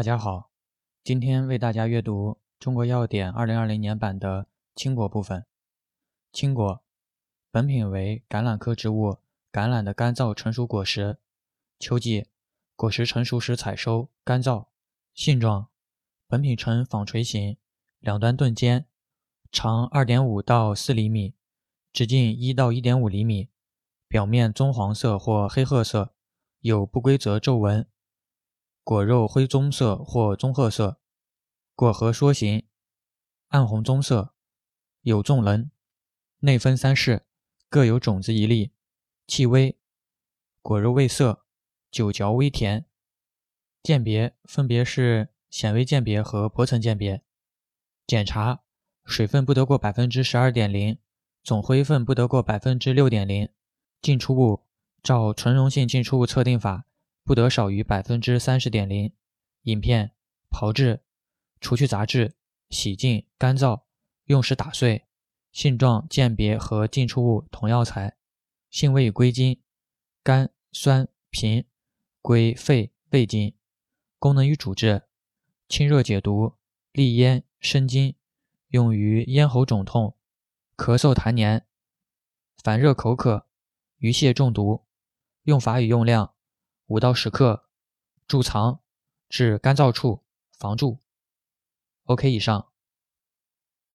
大家好，今天为大家阅读《中国药典》二零二零年版的青果部分。青果，本品为橄榄科植物橄榄的干燥成熟果实。秋季，果实成熟时采收，干燥。性状，本品呈纺锤形，两端钝尖，长二点五到四厘米，直径一到一点五厘米，表面棕黄色或黑褐色，有不规则皱纹。果肉灰棕色或棕褐色，果核梭形，暗红棕色，有纵棱，内分三室，各有种子一粒，气微，果肉味涩，酒嚼微甜。鉴别分别是显微鉴别和薄层鉴别。检查水分不得过百分之十二点零，总灰分不得过百分之六点零，进出物照纯溶性进出物测定法。不得少于百分之三十点零。饮片炮制，除去杂质，洗净，干燥，用时打碎。性状鉴别和进出物同药材。性味归经：甘、酸、平，归肺、胃经。功能与主治：清热解毒，利咽生津，用于咽喉肿痛、咳嗽痰黏、烦热口渴、鱼蟹中毒。用法与用量。五到十克，贮藏至干燥处，防蛀。OK，以上。